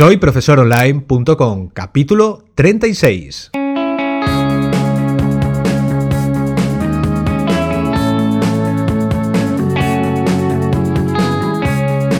Soy profesoronline.com, capítulo 36.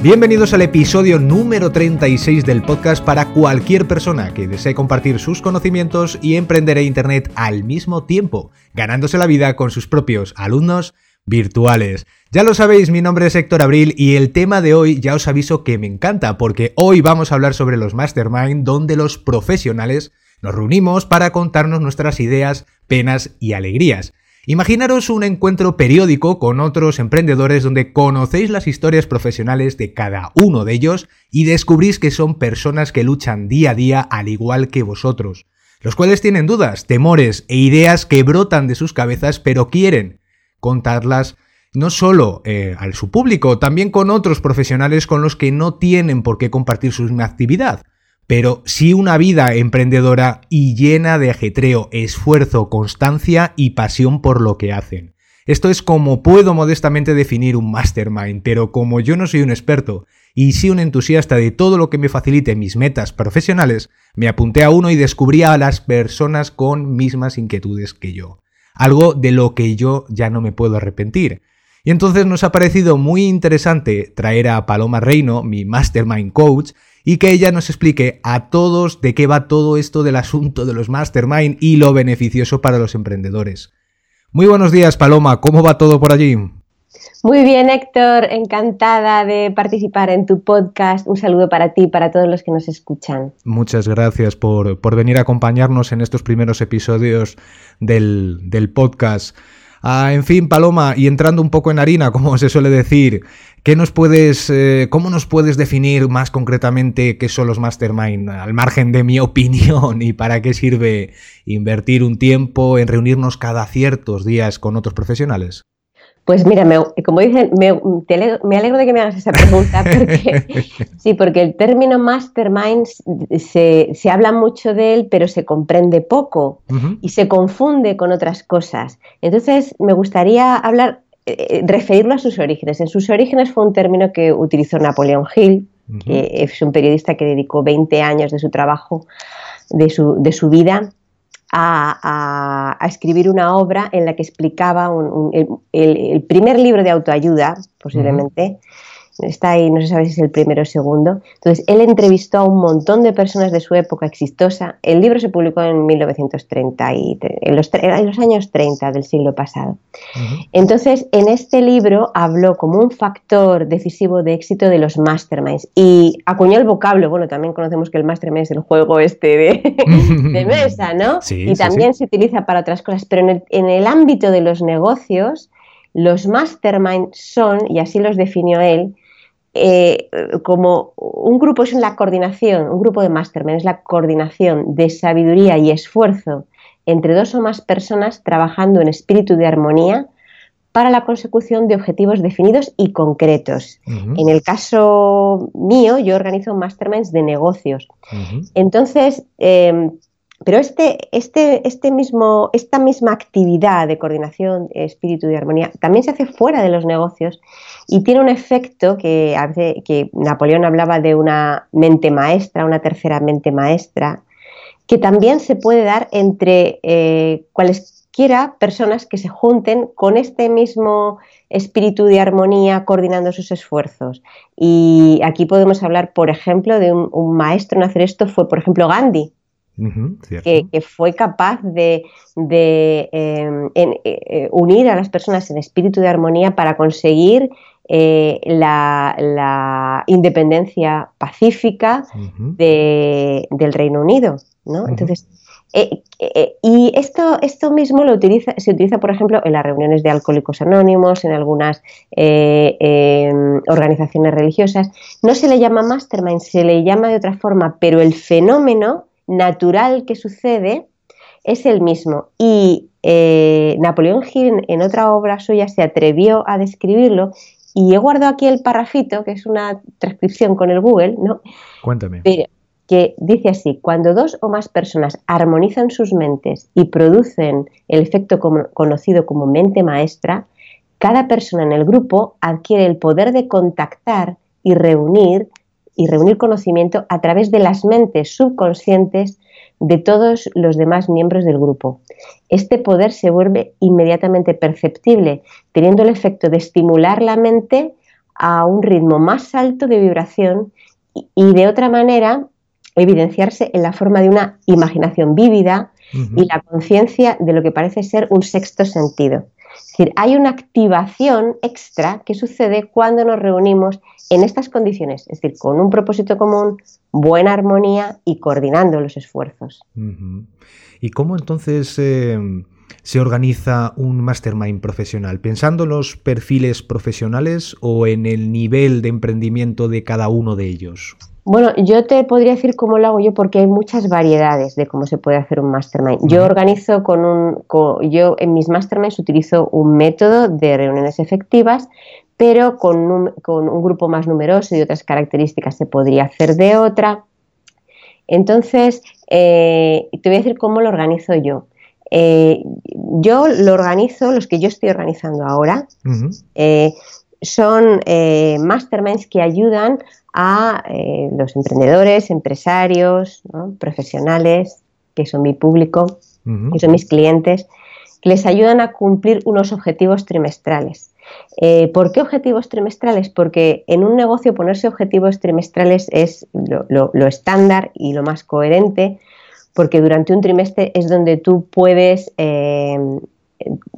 Bienvenidos al episodio número 36 del podcast para cualquier persona que desee compartir sus conocimientos y emprender en Internet al mismo tiempo, ganándose la vida con sus propios alumnos virtuales. Ya lo sabéis, mi nombre es Héctor Abril y el tema de hoy ya os aviso que me encanta porque hoy vamos a hablar sobre los mastermind donde los profesionales nos reunimos para contarnos nuestras ideas, penas y alegrías. Imaginaros un encuentro periódico con otros emprendedores donde conocéis las historias profesionales de cada uno de ellos y descubrís que son personas que luchan día a día al igual que vosotros, los cuales tienen dudas, temores e ideas que brotan de sus cabezas pero quieren contarlas no solo eh, al su público, también con otros profesionales con los que no tienen por qué compartir su actividad pero sí una vida emprendedora y llena de ajetreo, esfuerzo, constancia y pasión por lo que hacen. Esto es como puedo modestamente definir un mastermind, pero como yo no soy un experto y sí un entusiasta de todo lo que me facilite mis metas profesionales, me apunté a uno y descubrí a las personas con mismas inquietudes que yo. Algo de lo que yo ya no me puedo arrepentir. Y entonces nos ha parecido muy interesante traer a Paloma Reino, mi mastermind coach, y que ella nos explique a todos de qué va todo esto del asunto de los mastermind y lo beneficioso para los emprendedores. Muy buenos días, Paloma, ¿cómo va todo por allí? Muy bien, Héctor, encantada de participar en tu podcast. Un saludo para ti y para todos los que nos escuchan. Muchas gracias por, venir a acompañarnos en estos primeros episodios del, del podcast. Ah, en fin, Paloma, y entrando un poco en harina, como se suele decir, ¿qué nos puedes, eh, ¿cómo nos puedes definir más concretamente qué son los mastermind, al margen de mi opinión, y para qué sirve invertir un tiempo en reunirnos cada ciertos días con otros profesionales? Pues mira, como dicen, me, alegro, de que me hagas esa pregunta, porque sí, porque el término mastermind se, habla mucho de él, pero se comprende poco y se confunde con otras cosas. Entonces, me gustaría hablar, eh, eh, referirlo a sus orígenes. En sus orígenes fue un término que utilizó Napoleón Hill, que es un periodista que dedicó 20 años de su trabajo, de su, de su vida a, escribir una obra en la que explicaba el, primer libro de autoayuda, posiblemente, está ahí, no se sabe si es el primero o segundo. Entonces, él entrevistó a un montón de personas de su época exitosa. El libro se publicó en 1930, y, en, los, los años 30 del siglo pasado. Entonces, en este libro habló como un factor decisivo de éxito de los masterminds y acuñó el vocablo. Bueno, también conocemos que el mastermind es el juego este de, mesa, ¿no? y también se utiliza para otras cosas, pero en el, en el ámbito de los negocios, los mastermind son, y así los definió él, eh, como un grupo es la coordinación, un grupo de mastermind es la coordinación de sabiduría y esfuerzo entre dos o más personas trabajando en espíritu de armonía para la consecución de objetivos definidos y concretos. En el caso mío, yo organizo masterminds de negocios. Entonces, em, pero este, este, este mismo, esta misma actividad de coordinación, espíritu y armonía también se hace fuera de los negocios y tiene un efecto que, que Napoleón hablaba de una mente maestra, una tercera mente maestra, que también se puede dar entre eh, cualesquiera personas que se junten con este mismo espíritu de armonía coordinando sus esfuerzos. Y aquí podemos hablar, por ejemplo, de un, un maestro en hacer esto, fue por ejemplo Gandhi que, fue capaz de, em, eh, eh, unir a las personas en espíritu de armonía para conseguir eh, la, independencia pacífica del Reino Unido. Entonces, y esto, esto mismo lo utiliza, se utiliza, por ejemplo, en las reuniones de alcohólicos anónimos, en algunas em, organizaciones religiosas. No se le llama mastermind, se le llama de otra forma, pero el fenómeno natural que sucede es el mismo. Y eh, Napoleón Hill en otra obra suya se atrevió a describirlo y he guardado aquí el parrafito, que es una transcripción con el Google, ¿no? Cuéntame. que dice así, cuando dos o más personas armonizan sus mentes y producen el efecto conocido como mente maestra, cada persona en el grupo adquiere el poder de contactar y reunir y reunir conocimiento a través de las mentes subconscientes de todos los demás miembros del grupo. Este poder se vuelve inmediatamente perceptible, teniendo el efecto de estimular la mente a un ritmo más alto de vibración y de otra manera evidenciarse en la forma de una imaginación vívida y la conciencia de lo que parece ser un sexto sentido. Es decir, hay una activación extra que sucede cuando nos reunimos en estas condiciones, es decir, con un propósito común, buena armonía y coordinando los esfuerzos. ¿Y cómo entonces eh, se organiza un mastermind profesional? ¿Pensando en los perfiles profesionales o en el nivel de emprendimiento de cada uno de ellos? Bueno, yo te podría decir cómo lo hago yo porque hay muchas variedades de cómo se puede hacer un mastermind. Yo organizo con un, yo en mis masterminds utilizo un método de reuniones efectivas, pero con un, grupo más numeroso y otras características se podría hacer de otra. Entonces, eh, te voy a decir cómo lo organizo yo. Eh, yo lo organizo, los que yo estoy organizando ahora, eh, son masterminds que ayudan a eh, los emprendedores, empresarios, profesionales, que son mi público, que son mis clientes, que les ayudan a cumplir unos objetivos trimestrales. Eh, ¿Por qué objetivos trimestrales? Porque en un negocio ponerse objetivos trimestrales es lo, estándar y lo más coherente, porque durante un trimestre es donde tú puedes eh,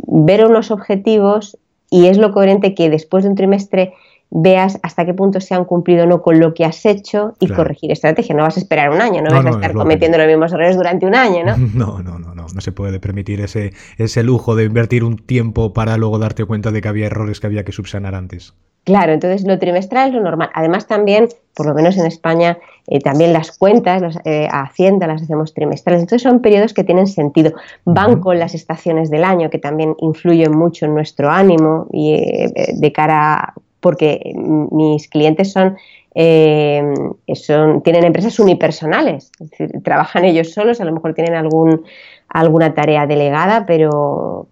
ver unos objetivos y es lo coherente que después de un trimestre veas hasta qué punto se han cumplido o no con lo que has hecho y corregir estrategia. No vas a esperar un año, no, vas a estar cometiendo los mismos errores durante un año, ¿no? No, no, no, no, no se puede permitir ese, ese lujo de invertir un tiempo para luego darte cuenta de que había errores que había que subsanar antes. Claro, entonces lo trimestral es lo normal. Además también, por lo menos en España, eh, también las cuentas, las, eh, a Hacienda las hacemos trimestrales. Entonces son periodos que tienen sentido. Van con las estaciones del año, que también influyen mucho en nuestro ánimo y eh, de cara porque mis clientes son, eh, son, tienen empresas unipersonales, es decir, trabajan ellos solos, a lo mejor tienen algún, alguna tarea delegada, pero,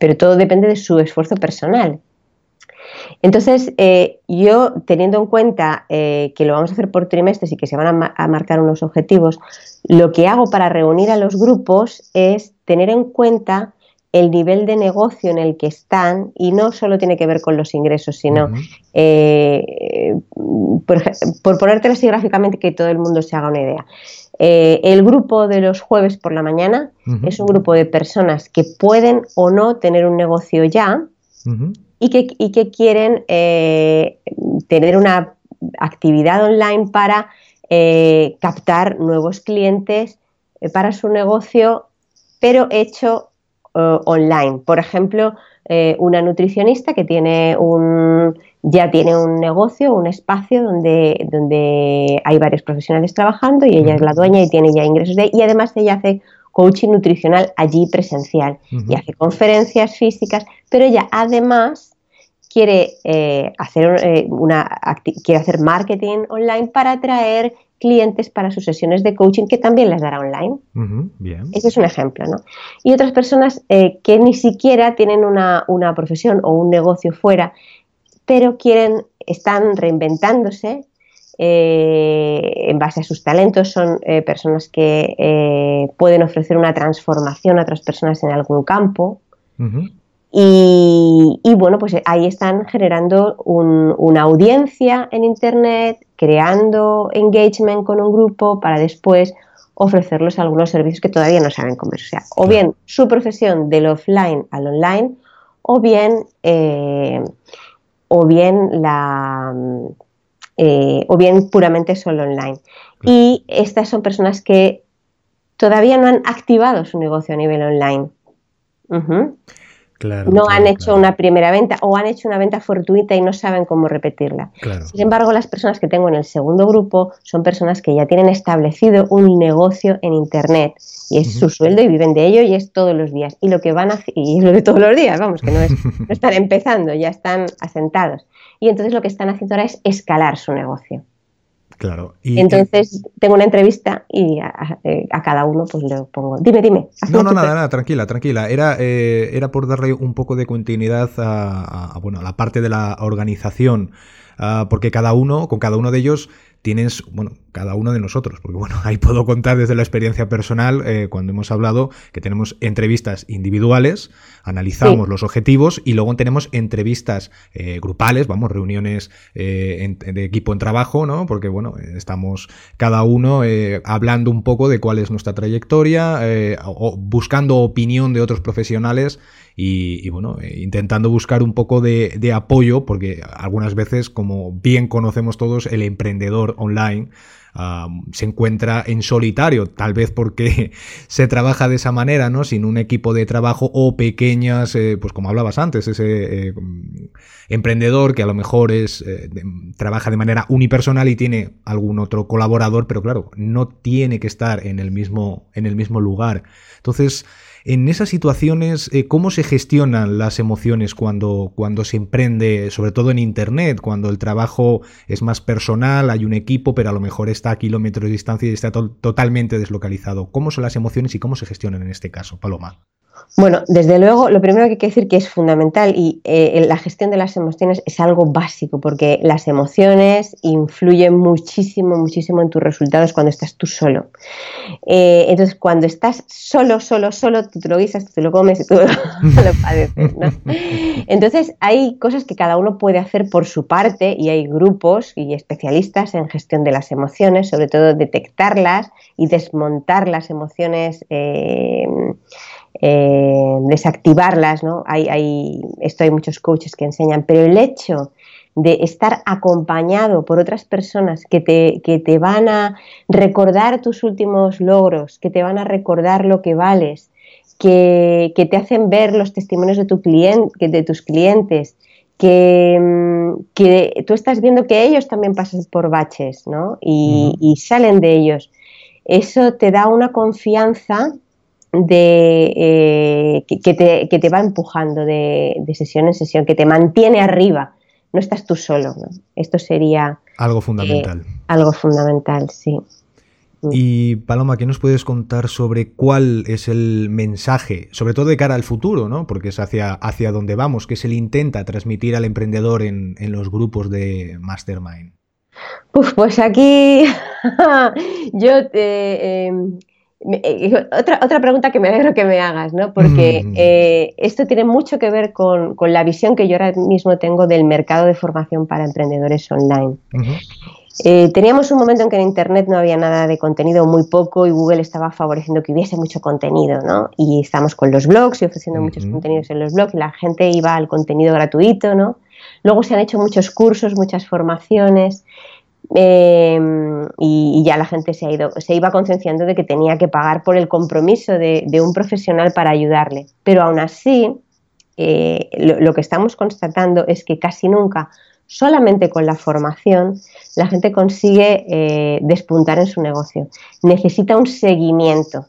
pero todo depende de su esfuerzo personal. Entonces, eh, yo teniendo en cuenta eh, que lo vamos a hacer por trimestres y que se van a, marcar unos objetivos, lo que hago para reunir a los grupos es tener en cuenta el nivel de negocio en el que están y no solo tiene que ver con los ingresos, sino, eh, por, ponértelo así gráficamente, que todo el mundo se haga una idea. Eh, el grupo de los jueves por la mañana es un grupo de personas que pueden o no tener un negocio ya y, que, quieren eh, tener una actividad online para captar nuevos clientes para su negocio, pero hecho eh, online. Por ejemplo, eh, una nutricionista que tiene un, ya tiene un negocio, un espacio donde, donde hay varios profesionales trabajando y ella es la dueña y tiene ya ingresos de. Y además ella hace coaching nutricional allí presencial y hace conferencias físicas, pero ella además quiere, eh, hacer, una, quiere hacer marketing online para atraer clientes para sus sesiones de coaching que también les dará online. Ese es un ejemplo, ¿no? Y otras personas eh, que ni siquiera tienen una, profesión o un negocio fuera, pero quieren, están reinventándose eh, en base a sus talentos, son eh, personas que pueden ofrecer una transformación a otras personas en algún campo. Y, bueno, pues ahí están generando una audiencia en Internet, creando engagement con un grupo para después ofrecerles algunos servicios que todavía no saben comer. O sea, o bien su profesión del offline al online, o bien, eh, o bien la eh, o bien puramente solo online. Y estas son personas que todavía no han activado su negocio a nivel online no han hecho una primera venta o han hecho una venta fortuita y no saben cómo repetirla. Sin embargo, las personas que tengo en el segundo grupo son personas que ya tienen establecido un negocio en Internet y es su sueldo y viven de ello y es todos los días. Y lo que van a y es lo de todos los días, vamos, que no, es, no están empezando, ya están asentados. Y entonces lo que están haciendo ahora es escalar su negocio. Claro. Entonces tengo una entrevista y a, cada uno pues le pongo, dime, dime. No, no, nada, nada, tranquila, tranquila. Era, eh, era por darle un poco de continuidad a, bueno, a la parte de la organización, ah, porque cada uno, con cada uno de ellos tienes, bueno, cada uno de nosotros, porque bueno, ahí puedo contar desde la experiencia personal, eh, cuando hemos hablado, que tenemos entrevistas individuales, analizamos los objetivos y luego tenemos entrevistas eh, grupales, vamos, reuniones eh, de equipo en trabajo, ¿no? Porque bueno, estamos cada uno hablando un poco de cuál es nuestra trayectoria, o buscando opinión de otros profesionales y, bueno, intentando buscar un poco de, apoyo, porque algunas veces, como bien conocemos todos, el emprendedor online se encuentra en solitario, tal vez porque se trabaja de esa manera, ¿no? Sin un equipo de trabajo o pequeñas, eh, pues como hablabas antes, ese eh, emprendedor que a lo mejor es trabaja de manera unipersonal y tiene algún otro colaborador, pero claro, no tiene que estar en el mismo, en el mismo lugar. Entonces, en esas situaciones, eh, ¿cómo se gestionan las emociones cuando, cuando se emprende, sobre todo en Internet, cuando el trabajo es más personal, hay un equipo, pero a lo mejor está a kilómetros de distancia y está totalmente deslocalizado? ¿Cómo son las emociones y cómo se gestionan en este caso, Paloma? Bueno, desde luego, lo primero que hay que decir que es fundamental y eh, la gestión de las emociones es algo básico porque las emociones influyen muchísimo, muchísimo en tus resultados cuando estás tú solo. Eh, entonces, cuando estás solo, solo, solo, tú te lo guisas, tú te lo comes y tú lo padeces. ¿no? Entonces, hay cosas que cada uno puede hacer por su parte y hay grupos y especialistas en gestión de las emociones, sobre todo detectarlas y desmontar las emociones. Eh, eh, desactivarlas, ¿no? Hay, hay, esto hay muchos coaches que enseñan, pero el hecho de estar acompañado por otras personas que te, que te van a recordar tus últimos logros, que te van a recordar lo que vales, que, te hacen ver los testimonios de, tu cliente, de tus clientes, que, mm, que, tú estás viendo que ellos también pasan por baches ¿no? y, y salen de ellos. Eso te da una confianza de, eh, que, te, va empujando de, sesión en sesión, que te mantiene arriba. No estás tú solo. Esto sería... Algo fundamental. Eh, algo fundamental, sí. Mm. Y Paloma, ¿qué nos puedes contar sobre cuál es el mensaje, sobre todo de cara al futuro, ¿no? Porque es hacia, hacia donde vamos, que se le intenta transmitir al emprendedor en, los grupos de Mastermind? pues aquí yo te, em, eh, otra, otra pregunta que me alegro que me hagas, ¿no? Porque mm. eh, esto tiene mucho que ver con, la visión que yo ahora mismo tengo del mercado de formación para emprendedores online. Eh, teníamos un momento en que en Internet no había nada de contenido, muy poco, y Google estaba favoreciendo que hubiese mucho contenido, ¿no? Y estamos con los blogs y ofreciendo muchos contenidos en los blogs, y la gente iba al contenido gratuito, ¿no? Luego se han hecho muchos cursos, muchas formaciones, Em, y, ya la gente se, ha ido, se iba concienciando de que tenía que pagar por el compromiso de, un profesional para ayudarle. Pero aún así, eh, lo, que estamos constatando es que casi nunca, solamente con la formación, la gente consigue eh, despuntar en su negocio. Necesita un seguimiento.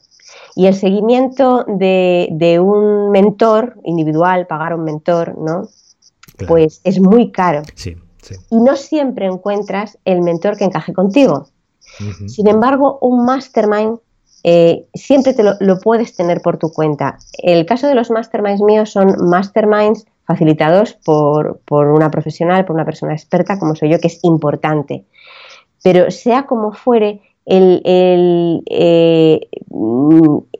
Y el seguimiento de, un mentor individual, pagar un mentor, ¿no? Pues es muy caro. Sí. Y no siempre encuentras el mentor que encaje contigo. Sin embargo, un mastermind eh, siempre te lo, puedes tener por tu cuenta. El caso de los masterminds míos son masterminds facilitados por, una profesional, por una persona experta como soy yo, que es importante. Pero sea como fuere, eh,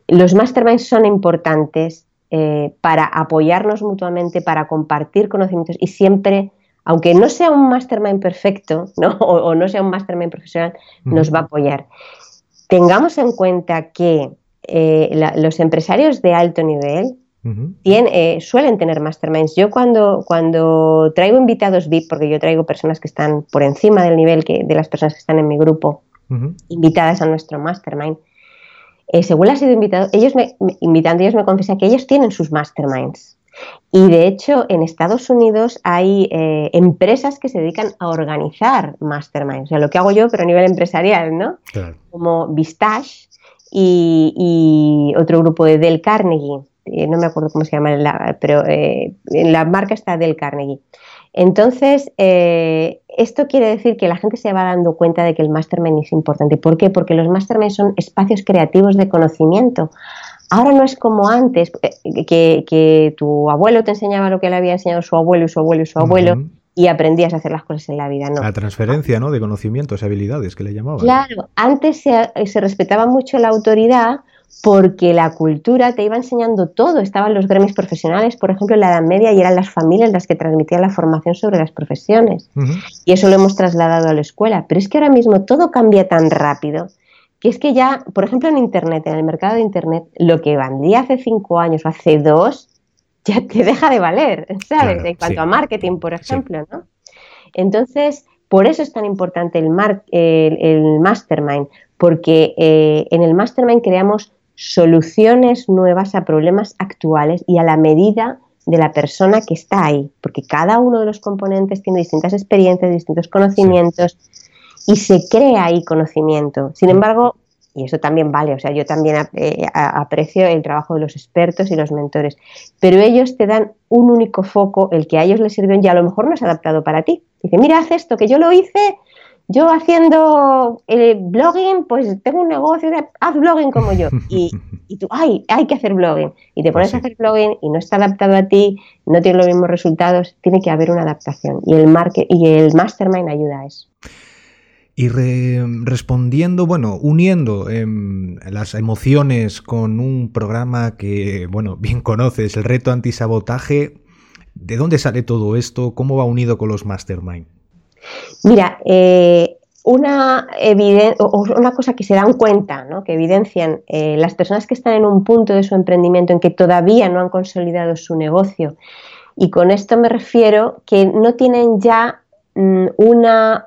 los masterminds son importantes eh, para apoyarnos mutuamente, para compartir conocimientos y siempre aunque no sea un mastermind perfecto O, no sea un mastermind profesional, nos va a apoyar. Tengamos en cuenta que eh, los empresarios de alto nivel eh, suelen tener masterminds. Yo cuando, cuando traigo invitados VIP, porque yo traigo personas que están por encima del nivel que, de las personas que están en mi grupo, invitadas a nuestro mastermind, eh, según las he invitado, ellos me, invitando, ellos me confiesan que ellos tienen sus masterminds. Y de hecho, en Estados Unidos hay eh, empresas que se dedican a organizar masterminds. O sea, lo que hago yo, pero a nivel empresarial, ¿no? Como Vistage y, otro grupo de Del Carnegie. Eh, no me acuerdo cómo se llama, pero eh, la marca está Del Carnegie. Entonces, esto quiere decir que la gente se va dando cuenta de que el mastermind es importante. ¿Por qué? Porque los masterminds son espacios creativos de conocimiento. Ahora no es como antes, eh, que, tu abuelo te enseñaba lo que le había enseñado su abuelo y su abuelo y su abuelo, y aprendías a hacer las cosas en la vida, no. La transferencia, ¿no? De conocimientos y habilidades que le llamaban. Claro, antes se, se respetaba mucho la autoridad porque la cultura te iba enseñando todo. Estaban los gremios profesionales, por ejemplo, en la Edad Media, y eran las familias las que transmitían la formación sobre las profesiones. Y eso lo hemos trasladado a la escuela. Pero es que ahora mismo todo cambia tan rápido que es que ya, por ejemplo, en Internet, en el mercado de Internet, lo que valía hace cinco años o hace dos, ya te deja de valer, ¿sabes? en cuanto a marketing, por ejemplo, ¿no? Entonces, por eso es tan importante el, el, mastermind, porque eh, en el mastermind creamos soluciones nuevas a problemas actuales y a la medida de la persona que está ahí, porque cada uno de los componentes tiene distintas experiencias, distintos conocimientos y se crea ahí conocimiento. Sin embargo, y eso también vale, o sea, yo también eh, aprecio el trabajo de los expertos y los mentores, pero ellos te dan un único foco, el que a ellos les sirvió y a lo mejor no es adaptado para ti. Dice, mira, haz esto, que yo lo hice yo haciendo el blogging, pues tengo un negocio de haz blogging como yo. Y, y tú, ay, hay que hacer blogging. Y te pones a hacer blogging y no está adaptado a ti, no tiene los mismos resultados, tiene que haber una adaptación. Y el, market, y el mastermind ayuda a eso. Y respondiendo, bueno, uniendo em, las emociones con un programa que, bueno, bien conoces, el reto antisabotaje, ¿de dónde sale todo esto? ¿Cómo va unido con los mastermind? Mira, eh, una, una cosa que se dan cuenta, ¿no? que evidencian eh, las personas que están en un punto de su emprendimiento en que todavía no han consolidado su negocio, y con esto me refiero que no tienen ya mm, una,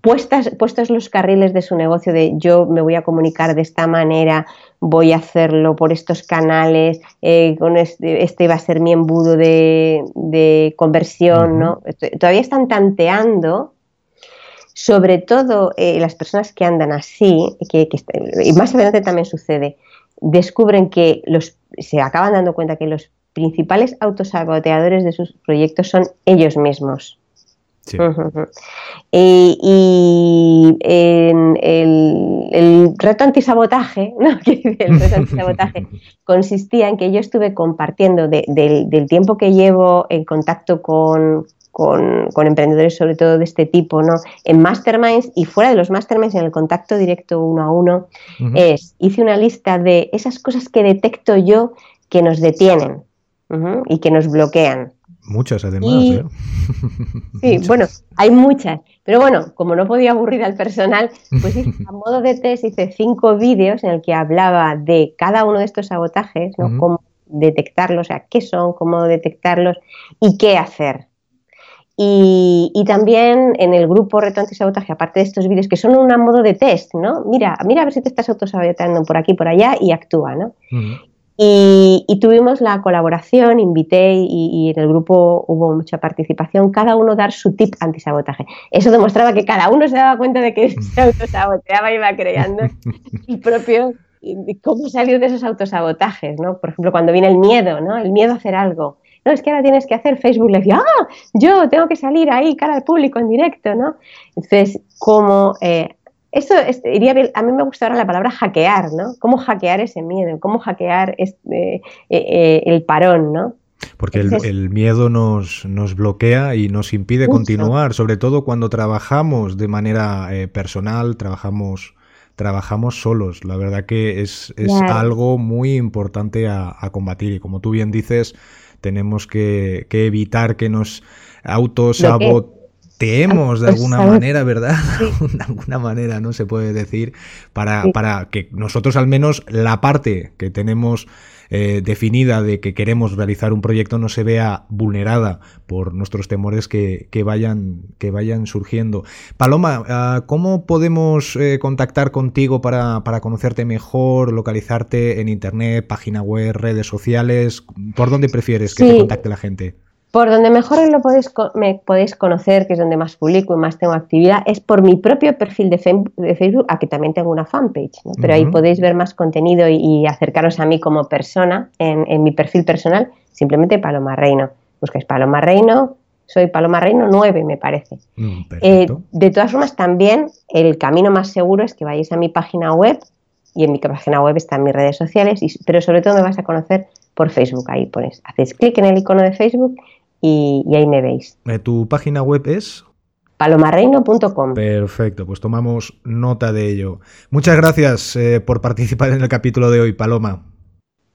puestas, puestos los carriles de su negocio de yo me voy a comunicar de esta manera, voy a hacerlo por estos canales, eh, con este, este, va a ser mi embudo de, conversión, ¿no? Todavía están tanteando, sobre todo eh, las personas que andan así, que, y más adelante también sucede, descubren que los, se acaban dando cuenta que los principales autosaboteadores de sus proyectos son ellos mismos. Y, el, reto antisabotaje, ¿no? el reto antisabotaje consistía en que yo estuve compartiendo del tiempo que llevo en contacto con, emprendedores, sobre todo de este tipo, ¿no? En masterminds y fuera de los masterminds, en el contacto directo uno a uno, es, hice una lista de esas cosas que detecto yo que nos detienen y que nos bloquean. Muchas además. ¿eh? Sí, bueno, hay muchas. Pero bueno, como no podía aburrir al personal, pues a modo de test hice cinco vídeos en el que hablaba de cada uno de estos sabotajes, ¿no? Cómo detectarlos, o sea, qué son, cómo detectarlos y qué hacer. Y, también en el grupo Reto Antisabotaje, aparte de estos vídeos que son un modo de test, ¿no? Mira, mira a ver si te estás autosaboteando por aquí, por allá y actúa, ¿no? Y, tuvimos la colaboración, invité y, en el grupo hubo mucha participación, cada uno dar su tip antisabotaje. Eso demostraba que cada uno se daba cuenta de que se autosaboteaba y iba creando el propio, cómo salir de esos autosabotajes, ¿no? Por ejemplo, cuando viene el miedo, ¿no? El miedo a hacer algo. No, es que ahora tienes que hacer Facebook le decía, ah, yo tengo que salir ahí cara al público en directo, ¿no? Entonces, cómo eh, eso iría a mí me gusta ahora la palabra hackear, ¿no? ¿Cómo hackear ese miedo? ¿Cómo hackear este, eh, eh, el parón, ¿no? Porque el, miedo nos, nos, bloquea y nos impide continuar, sobre todo cuando trabajamos de manera eh, personal, trabajamos, trabajamos solos. La verdad que es, algo muy importante a, combatir y como tú bien dices, tenemos que, evitar que nos autosaboten teemos de alguna manera, ¿verdad? de alguna manera, ¿no? Se puede decir, para, para que nosotros al menos la parte que tenemos eh, definida de que queremos realizar un proyecto no se vea vulnerada por nuestros temores que, vayan, que vayan surgiendo. Paloma, ah, ¿cómo podemos eh, contactar contigo para, conocerte mejor, localizarte en internet, página web, redes sociales? ¿Por dónde prefieres que te contacte la gente? Por donde mejor lo podéis, me podéis conocer, que es donde más publico y más tengo actividad, es por mi propio perfil de, Facebook, aquí también tengo una fanpage, pero ahí podéis ver más contenido y, acercaros a mí como persona en, mi perfil personal, simplemente Paloma Reino. Buscáis Paloma Reino, soy Paloma Reino 9, me parece. Mm, eh, de todas formas, también el camino más seguro es que vayáis a mi página web y en mi página web están mis redes sociales, pero sobre todo me vas a conocer por Facebook. Ahí pones, haces clic en el icono de Facebook y, ahí me veis. Eh, ¿Tu página web es? palomarreino.com. Perfecto, pues tomamos nota de ello. Muchas gracias eh, por participar en el capítulo de hoy, Paloma.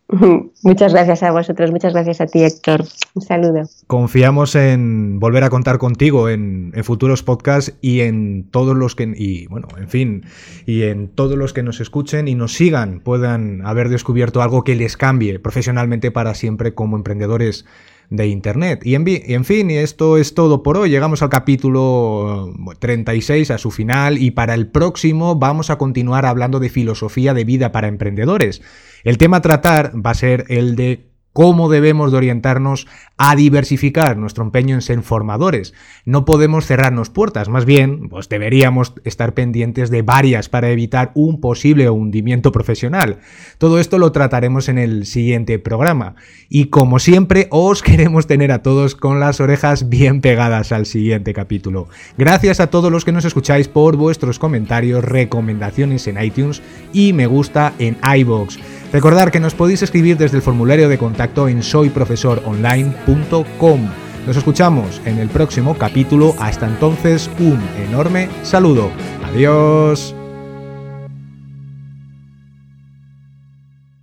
Muchas gracias a vosotros, muchas gracias a ti, Héctor. Un saludo. Confiamos en volver a contar contigo en, futuros podcasts y en todos los que, y bueno, en fin, y en todos los que nos escuchen y nos sigan puedan haber descubierto algo que les cambie profesionalmente para siempre como emprendedores de Internet. Y en, y fin, esto es todo por hoy. Llegamos al capítulo 36, a su final, y para el próximo vamos a continuar hablando de filosofía de vida para emprendedores. El tema a tratar va a ser el de cómo debemos de orientarnos a diversificar nuestro empeño en ser formadores. No podemos cerrarnos puertas, más bien, pues deberíamos estar pendientes de varias para evitar un posible hundimiento profesional. Todo esto lo trataremos en el siguiente programa. Y como siempre, os queremos tener a todos con las orejas bien pegadas al siguiente capítulo. Gracias a todos los que nos escucháis por vuestros comentarios, recomendaciones en iTunes y me gusta en iBox. Recordar que nos podéis escribir desde el formulario de contacto en soyprofesoronline.com. Nos escuchamos en el próximo capítulo. Hasta entonces, un enorme saludo. Adiós.